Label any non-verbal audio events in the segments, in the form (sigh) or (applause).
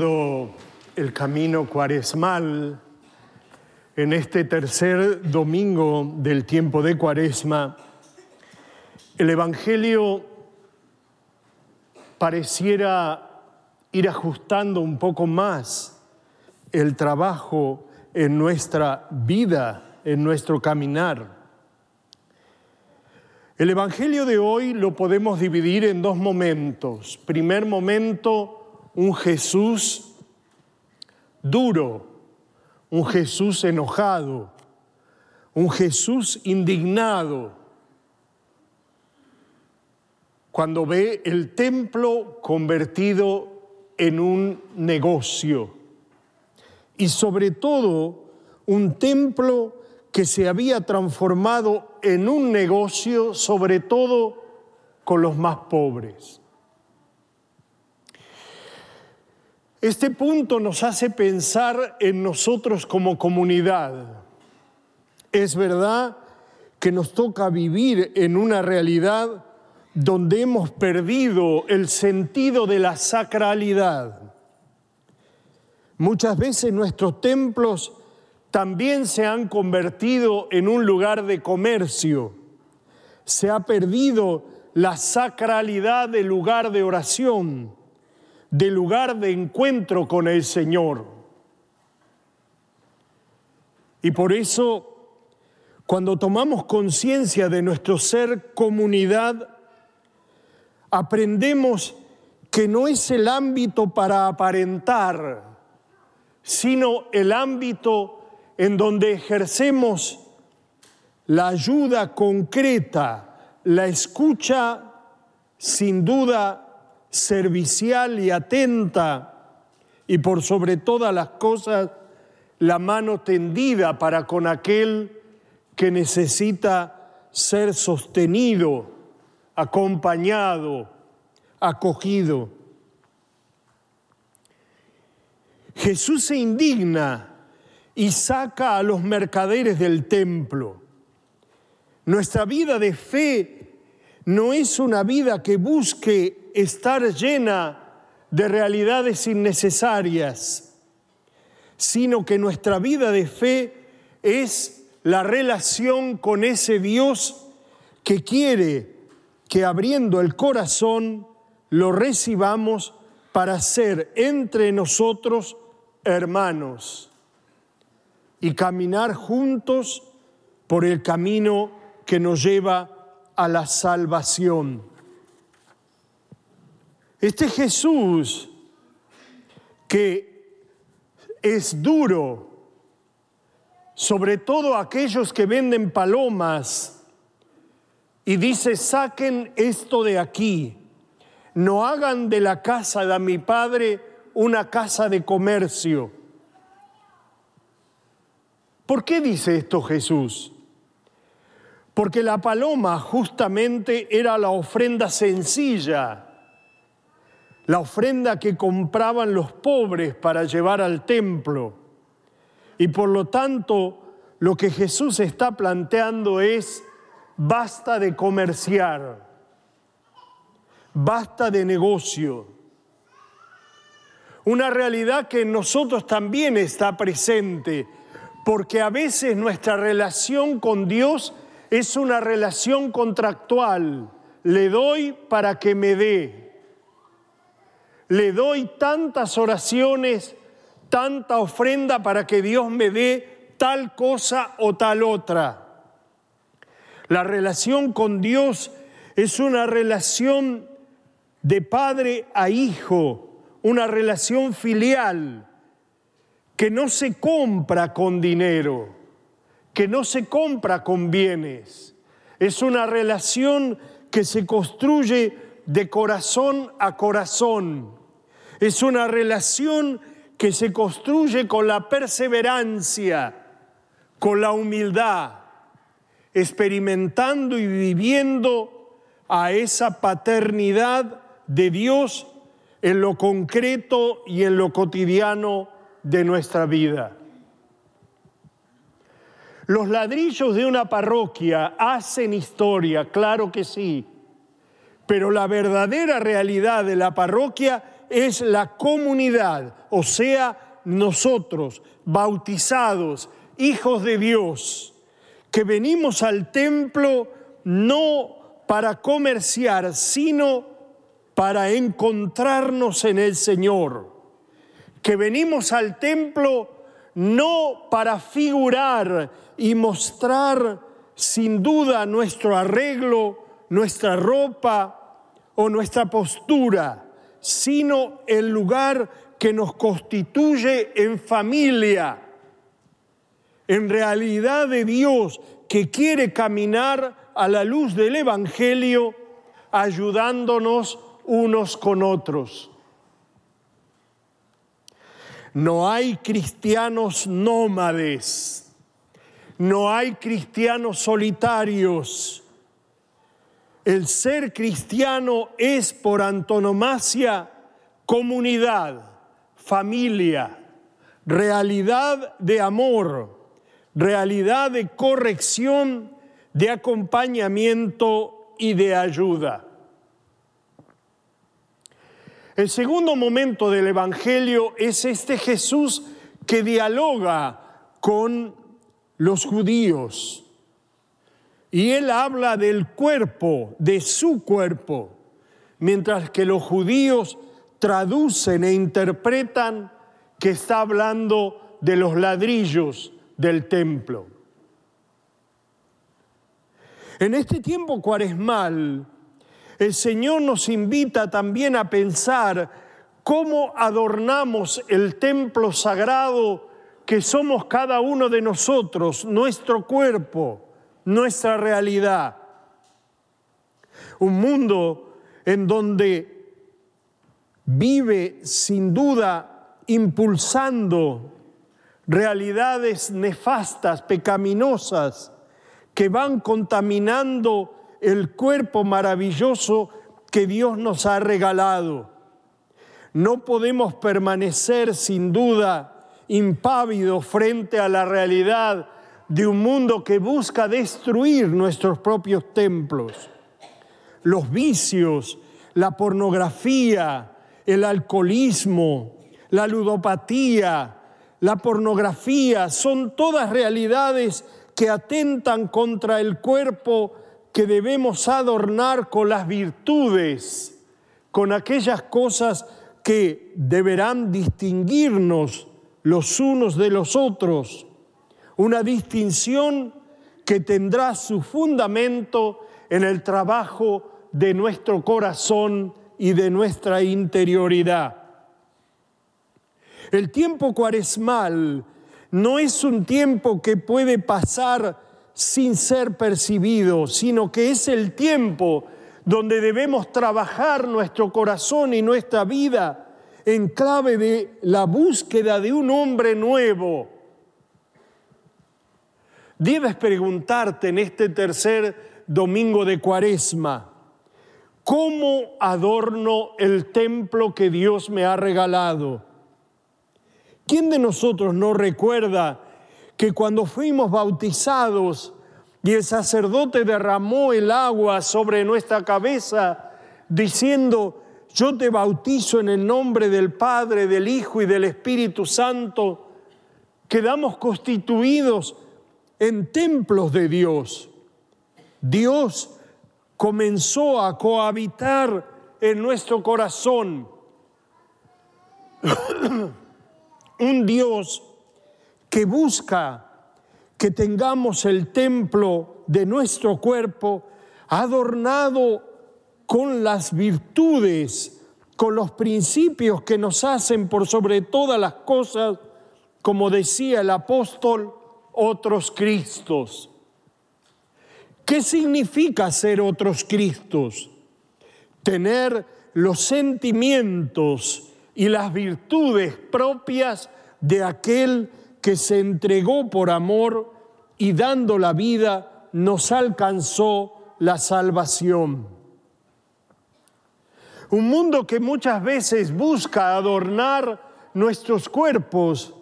el camino cuaresmal en este tercer domingo del tiempo de cuaresma, el Evangelio pareciera ir ajustando un poco más el trabajo en nuestra vida, en nuestro caminar. El Evangelio de hoy lo podemos dividir en dos momentos. Primer momento, un Jesús duro, un Jesús enojado, un Jesús indignado, cuando ve el templo convertido en un negocio y sobre todo un templo que se había transformado en un negocio sobre todo con los más pobres. Este punto nos hace pensar en nosotros como comunidad. Es verdad que nos toca vivir en una realidad donde hemos perdido el sentido de la sacralidad. Muchas veces nuestros templos también se han convertido en un lugar de comercio. Se ha perdido la sacralidad del lugar de oración de lugar de encuentro con el Señor. Y por eso, cuando tomamos conciencia de nuestro ser comunidad, aprendemos que no es el ámbito para aparentar, sino el ámbito en donde ejercemos la ayuda concreta, la escucha sin duda servicial y atenta y por sobre todas las cosas la mano tendida para con aquel que necesita ser sostenido, acompañado, acogido. Jesús se indigna y saca a los mercaderes del templo. Nuestra vida de fe no es una vida que busque estar llena de realidades innecesarias, sino que nuestra vida de fe es la relación con ese Dios que quiere que abriendo el corazón lo recibamos para ser entre nosotros hermanos y caminar juntos por el camino que nos lleva a la salvación. Este Jesús que es duro, sobre todo aquellos que venden palomas, y dice, saquen esto de aquí, no hagan de la casa de mi padre una casa de comercio. ¿Por qué dice esto Jesús? Porque la paloma justamente era la ofrenda sencilla la ofrenda que compraban los pobres para llevar al templo. Y por lo tanto, lo que Jesús está planteando es, basta de comerciar, basta de negocio. Una realidad que en nosotros también está presente, porque a veces nuestra relación con Dios es una relación contractual. Le doy para que me dé le doy tantas oraciones, tanta ofrenda para que Dios me dé tal cosa o tal otra. La relación con Dios es una relación de padre a hijo, una relación filial que no se compra con dinero, que no se compra con bienes. Es una relación que se construye de corazón a corazón es una relación que se construye con la perseverancia, con la humildad, experimentando y viviendo a esa paternidad de Dios en lo concreto y en lo cotidiano de nuestra vida. Los ladrillos de una parroquia hacen historia, claro que sí, pero la verdadera realidad de la parroquia es la comunidad, o sea, nosotros, bautizados, hijos de Dios, que venimos al templo no para comerciar, sino para encontrarnos en el Señor, que venimos al templo no para figurar y mostrar sin duda nuestro arreglo, nuestra ropa o nuestra postura, sino el lugar que nos constituye en familia, en realidad de Dios que quiere caminar a la luz del Evangelio, ayudándonos unos con otros. No hay cristianos nómades, no hay cristianos solitarios. El ser cristiano es por antonomasia comunidad, familia, realidad de amor, realidad de corrección, de acompañamiento y de ayuda. El segundo momento del Evangelio es este Jesús que dialoga con los judíos. Y él habla del cuerpo, de su cuerpo, mientras que los judíos traducen e interpretan que está hablando de los ladrillos del templo. En este tiempo cuaresmal, el Señor nos invita también a pensar cómo adornamos el templo sagrado que somos cada uno de nosotros, nuestro cuerpo, nuestra realidad. Un mundo en donde vive sin duda impulsando realidades nefastas, pecaminosas, que van contaminando el cuerpo maravilloso que Dios nos ha regalado. No podemos permanecer sin duda impávidos frente a la realidad de un mundo que busca destruir nuestros propios templos. Los vicios, la pornografía, el alcoholismo, la ludopatía, la pornografía, son todas realidades que atentan contra el cuerpo que debemos adornar con las virtudes, con aquellas cosas que deberán distinguirnos los unos de los otros, una distinción que tendrá su fundamento en el trabajo de nuestro corazón y de nuestra interioridad. El tiempo cuaresmal no es un tiempo que puede pasar sin ser percibido, sino que es el tiempo donde debemos trabajar nuestro corazón y nuestra vida en clave de la búsqueda de un hombre nuevo. Debes preguntarte en este tercer domingo de cuaresma, ¿cómo adorno el templo que Dios me ha regalado? ¿Quién de nosotros no recuerda que cuando fuimos bautizados y el sacerdote derramó el agua sobre nuestra cabeza diciendo, yo te bautizo en el nombre del Padre, del Hijo y del Espíritu Santo, quedamos constituidos en templos de Dios. Dios comenzó a cohabitar en nuestro corazón. (coughs) Un Dios que busca que tengamos el templo de nuestro cuerpo adornado con las virtudes, con los principios que nos hacen por sobre todas las cosas, como decía el apóstol, otros Cristos. ¿Qué significa ser otros Cristos? Tener los sentimientos y las virtudes propias de aquel que se entregó por amor y dando la vida nos alcanzó la salvación. Un mundo que muchas veces busca adornar nuestros cuerpos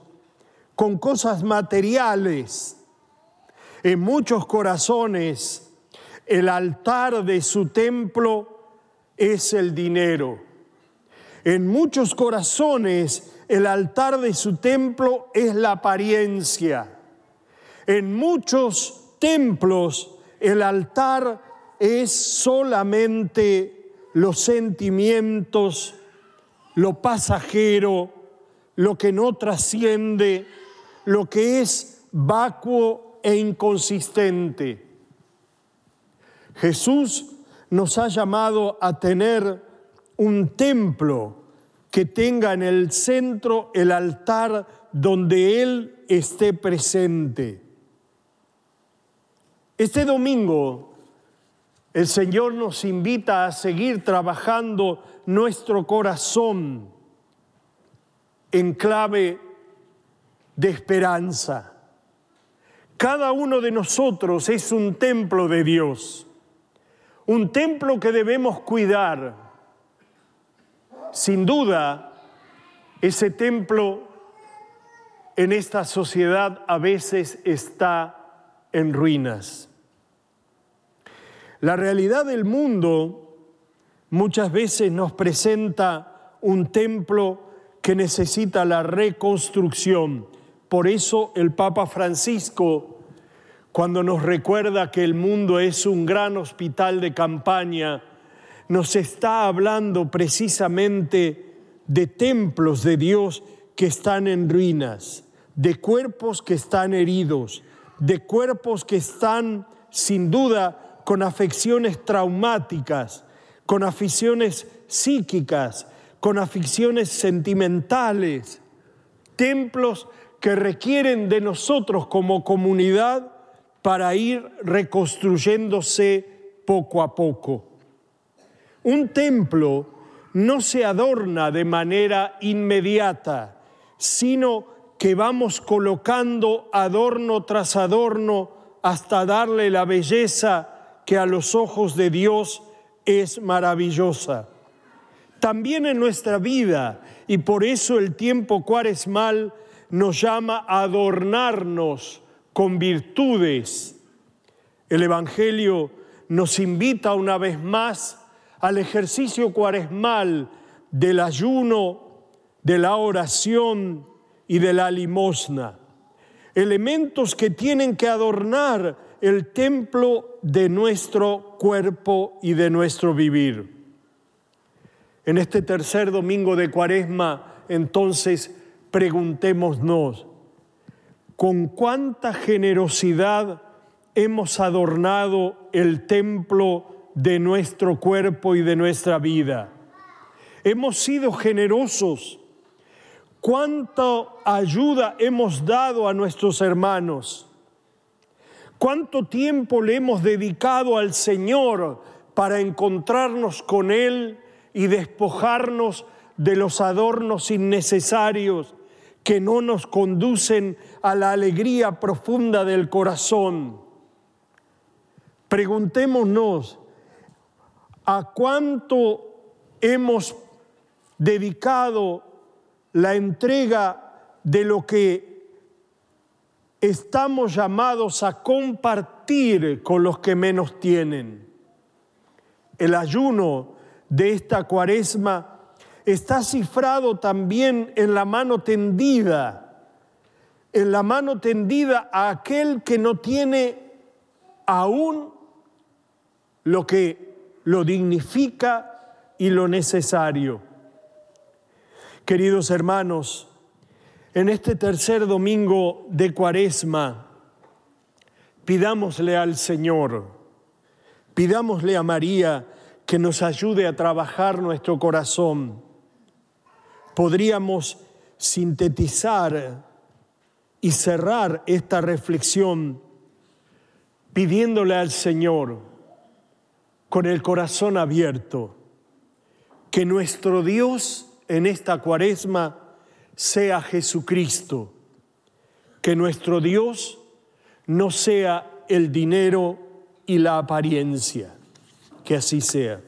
con cosas materiales. En muchos corazones el altar de su templo es el dinero. En muchos corazones el altar de su templo es la apariencia. En muchos templos el altar es solamente los sentimientos, lo pasajero, lo que no trasciende, lo que es vacuo e inconsistente. Jesús nos ha llamado a tener un templo que tenga en el centro el altar donde Él esté presente. Este domingo el Señor nos invita a seguir trabajando nuestro corazón en clave de esperanza. Cada uno de nosotros es un templo de Dios, un templo que debemos cuidar. Sin duda, ese templo en esta sociedad a veces está en ruinas. La realidad del mundo muchas veces nos presenta un templo que necesita la reconstrucción por eso el Papa Francisco, cuando nos recuerda que el mundo es un gran hospital de campaña, nos está hablando precisamente de templos de Dios que están en ruinas, de cuerpos que están heridos, de cuerpos que están sin duda con afecciones traumáticas, con aficiones psíquicas, con aficiones sentimentales, templos que requieren de nosotros como comunidad para ir reconstruyéndose poco a poco. Un templo no se adorna de manera inmediata, sino que vamos colocando adorno tras adorno hasta darle la belleza que a los ojos de Dios es maravillosa. También en nuestra vida, y por eso el tiempo cuaresmal nos llama a adornarnos con virtudes. El Evangelio nos invita una vez más al ejercicio cuaresmal del ayuno, de la oración y de la limosna. Elementos que tienen que adornar el templo de nuestro cuerpo y de nuestro vivir. En este tercer domingo de cuaresma, entonces, preguntémonos, ¿con cuánta generosidad hemos adornado el templo de nuestro cuerpo y de nuestra vida? Hemos sido generosos. ¿Cuánta ayuda hemos dado a nuestros hermanos? ¿Cuánto tiempo le hemos dedicado al Señor para encontrarnos con Él y despojarnos de los adornos innecesarios que no nos conducen a la alegría profunda del corazón. Preguntémonos a cuánto hemos dedicado la entrega de lo que estamos llamados a compartir con los que menos tienen. El ayuno de esta cuaresma está cifrado también en la mano tendida, en la mano tendida a aquel que no tiene aún lo que lo dignifica y lo necesario. Queridos hermanos, en este tercer domingo de Cuaresma, pidámosle al Señor, pidámosle a María que nos ayude a trabajar nuestro corazón podríamos sintetizar y cerrar esta reflexión pidiéndole al Señor con el corazón abierto que nuestro Dios en esta cuaresma sea Jesucristo, que nuestro Dios no sea el dinero y la apariencia, que así sea.